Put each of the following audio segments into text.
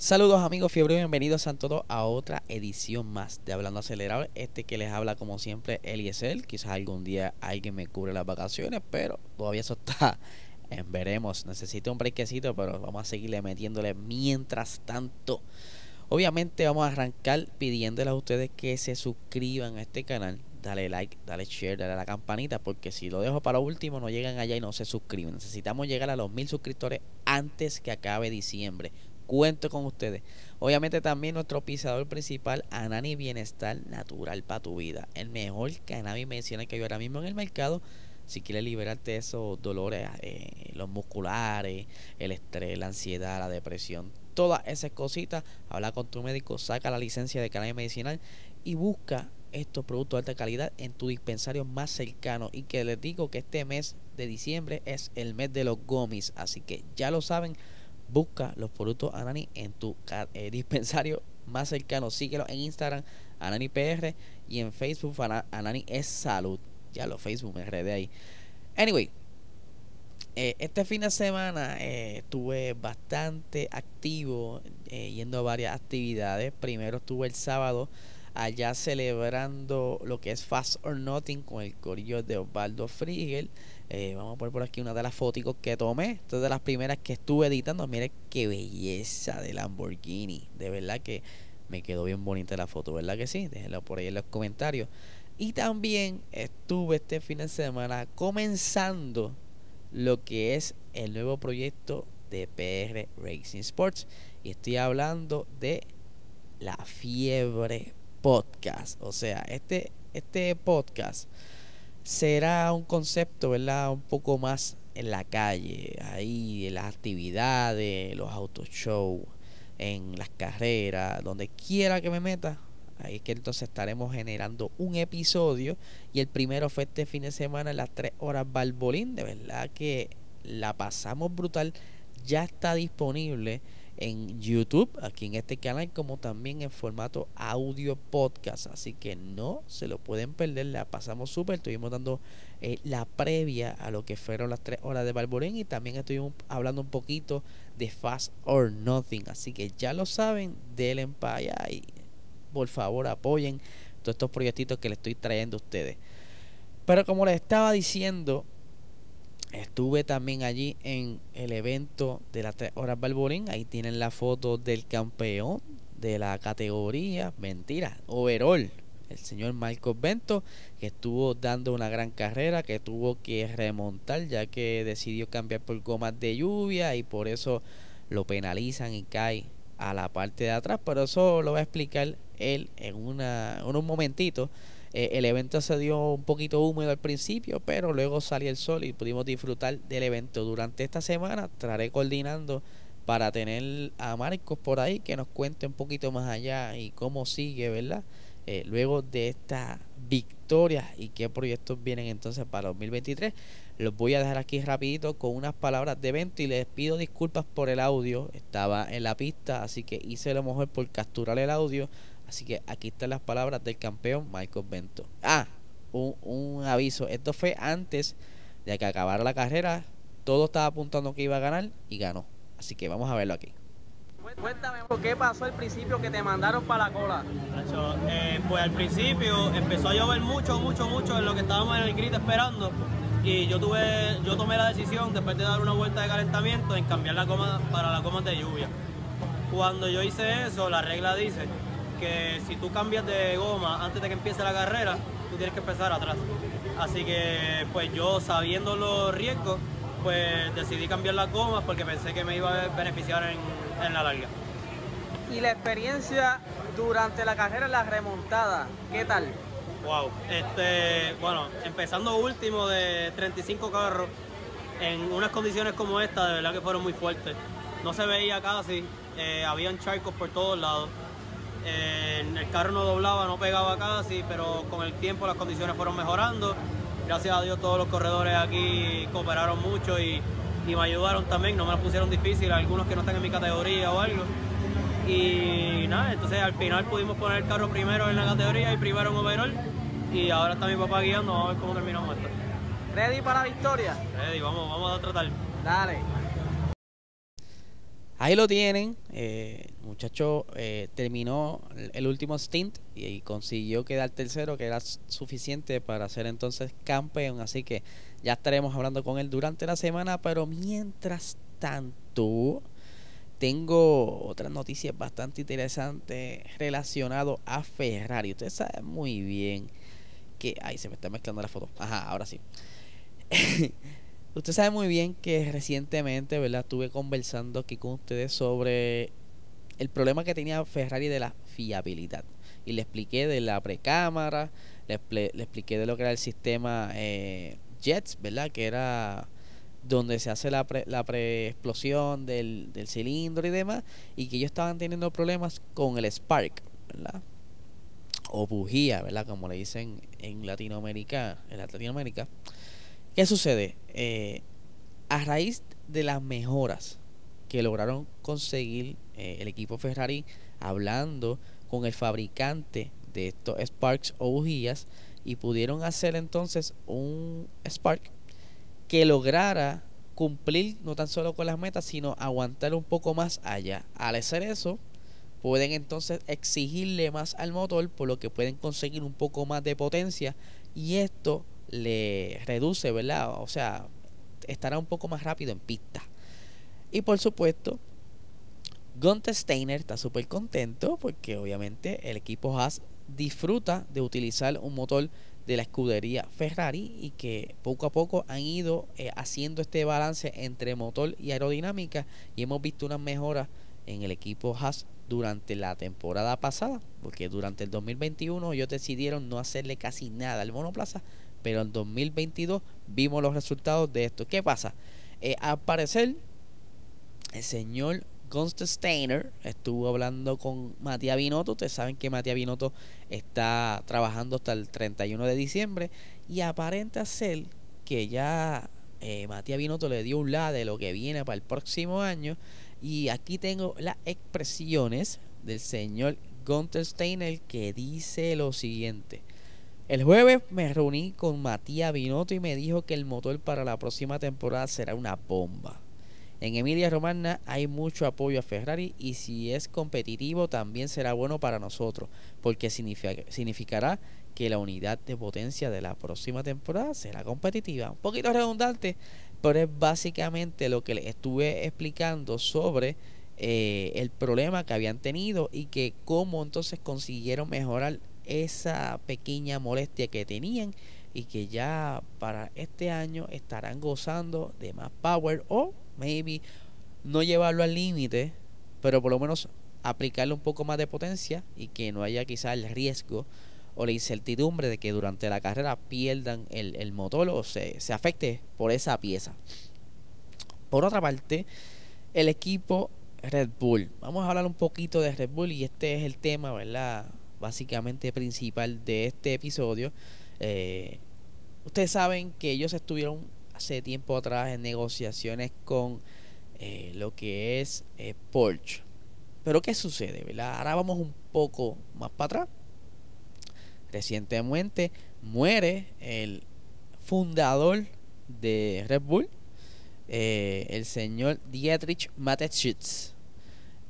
Saludos amigos fiebre, bienvenidos a todos a otra edición más de Hablando Acelerado. Este que les habla como siempre Eliezer. Quizás algún día alguien me cubre las vacaciones, pero todavía eso está en veremos. Necesito un brequecito, pero vamos a seguirle metiéndole mientras tanto. Obviamente vamos a arrancar pidiéndoles a ustedes que se suscriban a este canal. Dale like, dale share, dale a la campanita, porque si lo dejo para último no llegan allá y no se suscriben. Necesitamos llegar a los mil suscriptores antes que acabe diciembre cuento con ustedes. Obviamente también nuestro pisador principal, Anani Bienestar Natural para tu vida. El mejor cannabis medicinal que hay ahora mismo en el mercado. Si quieres liberarte de esos dolores, eh, los musculares, el estrés, la ansiedad, la depresión, todas esas cositas, habla con tu médico, saca la licencia de cannabis medicinal y busca estos productos de alta calidad en tu dispensario más cercano. Y que les digo que este mes de diciembre es el mes de los gomis. Así que ya lo saben Busca los productos Anani en tu eh, dispensario más cercano. Síguelo en Instagram, AnaniPR, y en Facebook, Anani es salud. Ya lo Facebook me de ahí. Anyway, eh, este fin de semana eh, estuve bastante activo yendo a varias actividades. Primero estuve el sábado allá celebrando lo que es Fast or Nothing con el corillo de Osvaldo Frigel. Eh, vamos a poner por aquí una de las fotos que tomé. Esta es de las primeras que estuve editando. Mire qué belleza de Lamborghini. De verdad que me quedó bien bonita la foto, ¿verdad que sí? Déjenlo por ahí en los comentarios. Y también estuve este fin de semana comenzando lo que es el nuevo proyecto de PR Racing Sports. Y estoy hablando de la fiebre podcast. O sea, este, este podcast será un concepto, ¿verdad? Un poco más en la calle, ahí en las actividades, los autoshows, en las carreras, donde quiera que me meta. Ahí es que entonces estaremos generando un episodio. Y el primero fue este fin de semana las 3 horas Balbolín. De verdad que la pasamos brutal. Ya está disponible en YouTube, aquí en este canal, como también en formato audio podcast. Así que no se lo pueden perder. La pasamos súper. Estuvimos dando eh, la previa a lo que fueron las tres horas de Barborín y también estuvimos hablando un poquito de Fast or Nothing. Así que ya lo saben, denle para y por favor apoyen todos estos proyectitos que les estoy trayendo a ustedes. Pero como les estaba diciendo, Estuve también allí en el evento de las 3 horas Balborín. Ahí tienen la foto del campeón de la categoría. Mentira, overall. El señor Marcos Bento, que estuvo dando una gran carrera, que tuvo que remontar ya que decidió cambiar por gomas de lluvia y por eso lo penalizan y cae a la parte de atrás. Pero eso lo va a explicar él en, una, en un momentito. Eh, el evento se dio un poquito húmedo al principio, pero luego salió el sol y pudimos disfrutar del evento. Durante esta semana estaré coordinando para tener a Marcos por ahí que nos cuente un poquito más allá y cómo sigue, ¿verdad? Eh, luego de esta victoria y qué proyectos vienen entonces para 2023. Los voy a dejar aquí rapidito con unas palabras de evento y les pido disculpas por el audio. Estaba en la pista, así que hice lo mejor por capturar el audio Así que aquí están las palabras del campeón Michael Bento. Ah, un, aviso. Esto fue antes de que acabara la carrera. Todo estaba apuntando que iba a ganar y ganó. Así que vamos a verlo aquí. Cuéntame, ¿qué pasó al principio que te mandaron para la cola? Eh, pues al principio empezó a llover mucho, mucho, mucho en lo que estábamos en el grid esperando. Y yo tuve, yo tomé la decisión, después de dar una vuelta de calentamiento, en cambiar la coma para la coma de lluvia. Cuando yo hice eso, la regla dice que si tú cambias de goma antes de que empiece la carrera, tú tienes que empezar atrás. Así que pues yo sabiendo los riesgos, pues decidí cambiar las gomas porque pensé que me iba a beneficiar en, la larga. ¿Y la experiencia durante la carrera en la remontada? ¿Qué tal? Wow, este, bueno, empezando último de 35 carros en unas condiciones como esta, de verdad que fueron muy fuertes. no se veía casi, eh, habían charcos por todos lados. Eh, el carro no doblaba, no pegaba casi, pero con el tiempo las condiciones fueron mejorando. Gracias a Dios todos los corredores aquí cooperaron mucho y, y me ayudaron también, no me lo pusieron difícil, algunos que no están en mi categoría o algo. Y nada, entonces al final pudimos poner el carro primero en la categoría y primero en overall. Y ahora está mi papá guiando, vamos a ver cómo terminamos esto. ¿Ready para la victoria? Ready, vamos, vamos a tratar. Dale. Ahí lo tienen. Eh, muchacho eh, terminó el, último stint y, consiguió quedar tercero, que era suficiente para ser entonces campeón. Así que ya estaremos hablando con él durante la semana. Pero mientras tanto, tengo otras noticias bastante interesantes relacionado a Ferrari. Ustedes saben muy bien que. Ay, se me está mezclando la foto. Ajá, ahora sí. Usted sabe muy bien que recientemente, ¿verdad? Estuve conversando aquí con ustedes sobre el problema que tenía Ferrari de la fiabilidad. Y le expliqué de la precámara, le, le expliqué de lo que era el sistema eh, JETS, ¿verdad? Que era donde se hace la, pre, la preexplosión del, del cilindro y demás. Y que ellos estaban teniendo problemas con el Spark, ¿verdad? O bujía, ¿verdad? Como le dicen en Latinoamérica. En Latinoamérica. ¿Qué sucede? Eh, a raíz de las mejoras que lograron conseguir eh, el equipo Ferrari hablando con el fabricante de estos Sparks o bujías y pudieron hacer entonces un Spark que lograra cumplir no tan solo con las metas sino aguantar un poco más allá. Al hacer eso pueden entonces exigirle más al motor por lo que pueden conseguir un poco más de potencia y esto le reduce, ¿verdad? O sea, estará un poco más rápido en pista. Y por supuesto, Gunther Steiner está súper contento porque obviamente el equipo Haas disfruta de utilizar un motor de la escudería Ferrari y que poco a poco han ido eh, haciendo este balance entre motor y aerodinámica y hemos visto unas mejoras en el equipo Haas durante la temporada pasada porque durante el 2021 ellos decidieron no hacerle casi nada al monoplaza pero en 2022 vimos los resultados de esto. ¿Qué pasa? Eh, al parecer, el señor Gunther Steiner estuvo hablando con Matías Binotto. Ustedes saben que Matías Binotto está trabajando hasta el 31 de diciembre y aparenta ser que ya eh, Matías Binotto le dio un la de lo que viene para el próximo año. Y aquí tengo las expresiones del señor Gunther Steiner que dice lo siguiente. El jueves me reuní con Matías Binotto y me dijo que el motor para la próxima temporada será una bomba. En Emilia Romagna hay mucho apoyo a Ferrari y si es competitivo también será bueno para nosotros, porque significa- significará que la unidad de potencia de la próxima temporada será competitiva. Un poquito redundante, pero es básicamente lo que les estuve explicando sobre eh, el problema que habían tenido y que cómo entonces consiguieron mejorar esa pequeña molestia que tenían y que ya para este año estarán gozando de más power o maybe no llevarlo al límite, pero por lo menos aplicarle un poco más de potencia y que no haya quizás el riesgo o la incertidumbre de que durante la carrera pierdan el, el motor o se, se afecte por esa pieza. Por otra parte, el equipo Red Bull. Vamos a hablar un poquito de Red Bull y este es el tema, ¿verdad? Básicamente principal de este episodio. Eh, ustedes saben que ellos estuvieron hace tiempo atrás en negociaciones con eh, lo que es eh, Porsche. Pero ¿qué sucede? ¿verdad? Ahora vamos un poco más para atrás. Recientemente muere el fundador de Red Bull, eh, el señor Dietrich Mateschitz.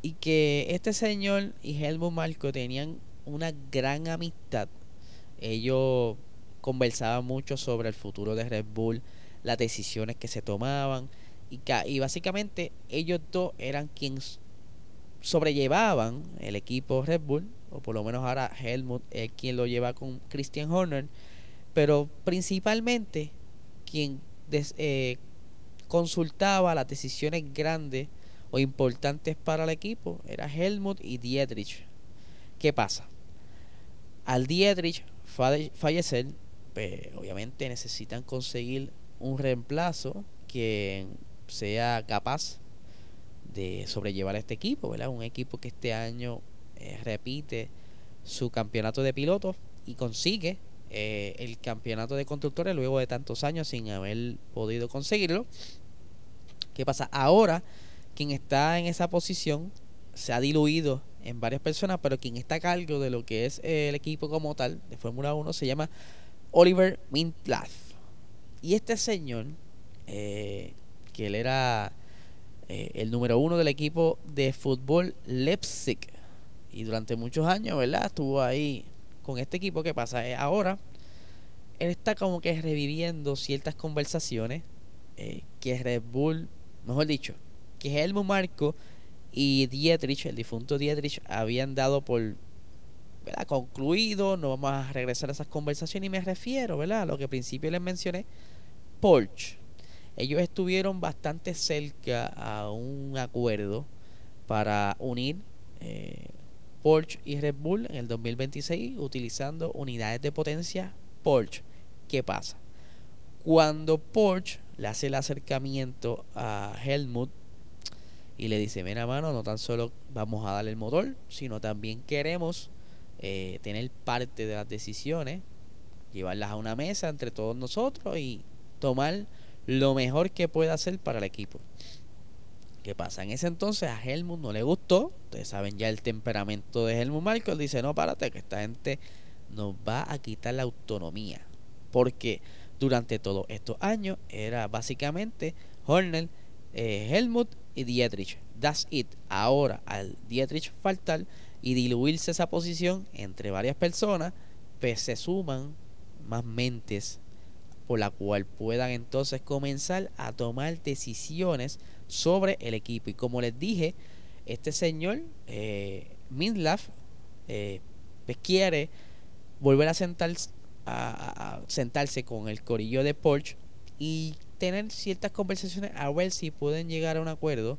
Y que este señor y Helmut Marko tenían una gran amistad. Ellos conversaban mucho sobre el futuro de Red Bull, las decisiones que se tomaban. Y, y básicamente ellos dos eran quienes sobrellevaban el equipo Red Bull, o por lo menos ahora Helmut es quien lo lleva con Christian Horner, pero principalmente quien eh, consultaba las decisiones grandes o importantes para el equipo era Helmut y Dietrich. ¿Qué pasa? Al Dietrich falle- fallecer, pues, obviamente necesitan conseguir un reemplazo que sea capaz de sobrellevar este equipo, ¿verdad? Un equipo que este año eh, repite su campeonato de pilotos y consigue eh, el campeonato de constructores luego de tantos años sin haber podido conseguirlo. ¿Qué pasa? Ahora, quien está en esa posición se ha diluido en varias personas, pero quien está a cargo de lo que es el equipo como tal de Fórmula 1 se llama Oliver Mintlaff. Y este señor, eh, que él era eh, el número uno del equipo de fútbol Leipzig, y durante muchos años, ¿verdad? Estuvo ahí con este equipo. ¿Qué pasa? Eh, ahora, él está como que reviviendo ciertas conversaciones que Red Bull, mejor dicho, que Helmut Marco y Dietrich, el difunto Dietrich, habían dado por ¿verdad? concluido. No vamos a regresar a esas conversaciones y me refiero ¿verdad? a lo que al principio les mencioné. Porsche. Ellos estuvieron bastante cerca a un acuerdo para unir eh, Porsche y Red Bull en el 2026 utilizando unidades de potencia Porsche. ¿Qué pasa? Cuando Porsche le hace el acercamiento a Helmut y le dice, mira mano, no tan solo vamos a darle el motor, sino también queremos eh, tener parte de las decisiones, llevarlas a una mesa entre todos nosotros y tomar lo mejor que pueda hacer para el equipo. ¿Qué pasa? En ese entonces a Helmut no le gustó. Ustedes saben ya el temperamento de Helmut Marko. Dice, no, párate, que esta gente nos va a quitar la autonomía. Porque durante todos estos años era básicamente Horner, eh, Helmut y Dietrich. That's it. Ahora, al Dietrich faltar y diluirse esa posición entre varias personas, pues se suman más mentes por la cual puedan entonces comenzar a tomar decisiones sobre el equipo. Y como les dije, este señor, eh, eh pues quiere volver a, sentarse, con el corillo de Porsche y tener ciertas conversaciones a ver si pueden llegar a un acuerdo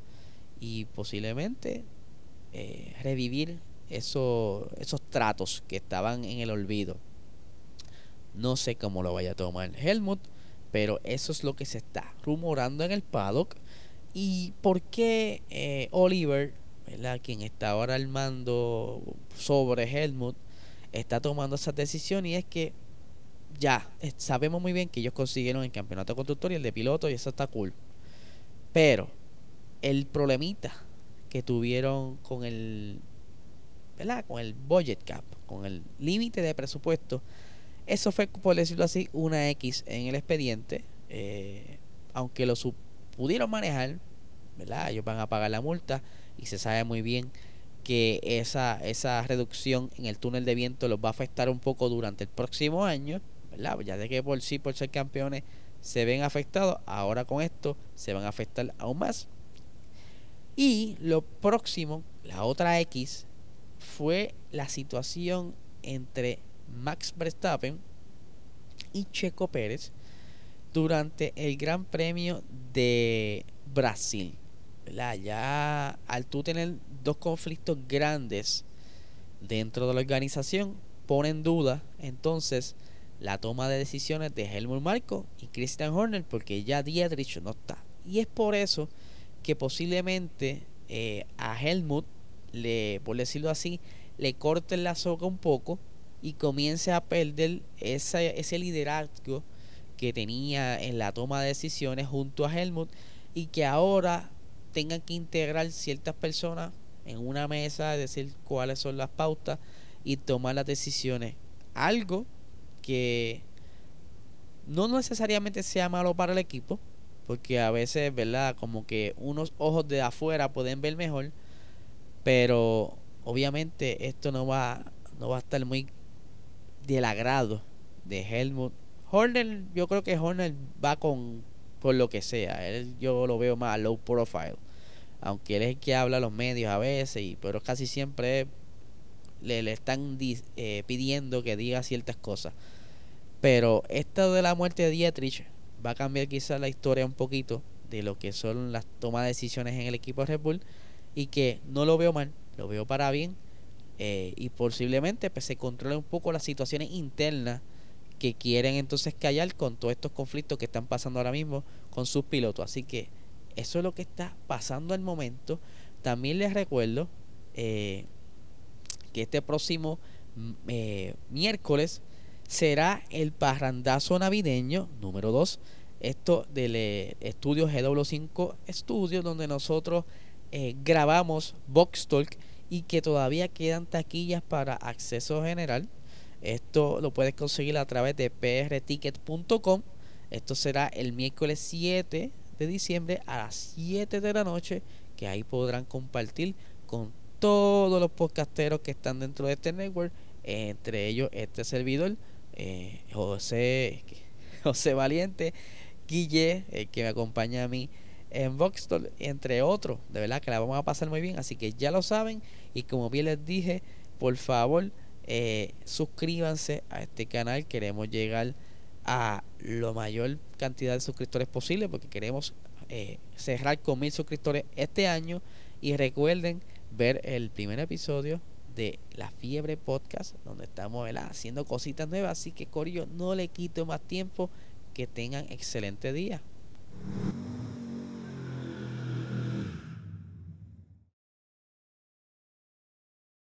y posiblemente eh, revivir esos tratos que estaban en el olvido. No sé cómo lo vaya a tomar Helmut, pero eso es lo que se está rumorando en el paddock. ¿Y por qué eh, Oliver, quien está ahora al mando sobre Helmut, está tomando esa decisión? Y es que ya sabemos muy bien que ellos consiguieron el campeonato constructor y el de piloto y eso está cool. Pero el problemita que tuvieron con el ¿verdad? con el budget cap, con el límite de presupuesto, eso fue, por decirlo así, una X en el expediente. Eh, aunque lo pudieron manejar, ¿verdad? Ellos van a pagar la multa y se sabe muy bien que esa, esa reducción en el túnel de viento los va a afectar un poco durante el próximo año. Ya de que por sí, por ser campeones, se ven afectados, ahora con esto se van a afectar aún más. Y lo próximo, la otra X, fue la situación entre Max Verstappen y Checo Pérez durante el Gran Premio de Brasil. Ya al tú tener dos conflictos grandes dentro de la organización, pone en duda entonces la toma de decisiones de Helmut Marko y Christian Horner porque ya Dietrich no está. Y es por eso que posiblemente eh, a Helmut, le, por decirlo así, le corten la soga un poco y comience a perder ese liderazgo que tenía en la toma de decisiones junto a Helmut y que ahora tengan que integrar ciertas personas en una mesa, decir cuáles son las pautas y tomar las decisiones. Algo que no necesariamente sea malo para el equipo, porque a veces, ¿verdad? Como que unos ojos de afuera pueden ver mejor, pero obviamente esto no va, no va a estar muy del agrado de Helmut. Horner, yo creo que Horner va con por lo que sea. Él, yo lo veo más low profile. Aunque él es el que habla a los medios a veces, y, pero casi siempre le, le están eh, pidiendo que diga ciertas cosas. Pero esto de la muerte de Dietrich va a cambiar quizás la historia un poquito de lo que son las tomas de decisiones en el equipo de Red Bull y que no lo veo mal, lo veo para bien eh, y posiblemente pues, se controle un poco las situaciones internas que quieren entonces callar con todos estos conflictos que están pasando ahora mismo con sus pilotos. Así que eso es lo que está pasando al momento. También les recuerdo eh, que este próximo mm, eh, miércoles será el parrandazo navideño número 2. Esto del estudio GW5 Studios, donde nosotros grabamos Box Talk y que todavía quedan taquillas para acceso general. Esto lo puedes conseguir a través de prticket.com. Esto será el miércoles 7 de diciembre a las 7 de la noche, que ahí podrán compartir con todos los podcasteros que están dentro de este network, entre ellos este servidor, eh, José, José Valiente, Guille, el que me acompaña a mí en Voxstore, entre otros. De verdad que la vamos a pasar muy bien, así que ya lo saben. Y como bien les dije, por favor, eh, suscríbanse a este canal. Queremos llegar a la mayor cantidad de suscriptores posible porque queremos eh, cerrar con mil suscriptores este año. Y recuerden ver el primer episodio de La Fiebre Podcast, donde estamos haciendo cositas nuevas. Así que, Corillo, no le quito más tiempo. Que tengan excelente día.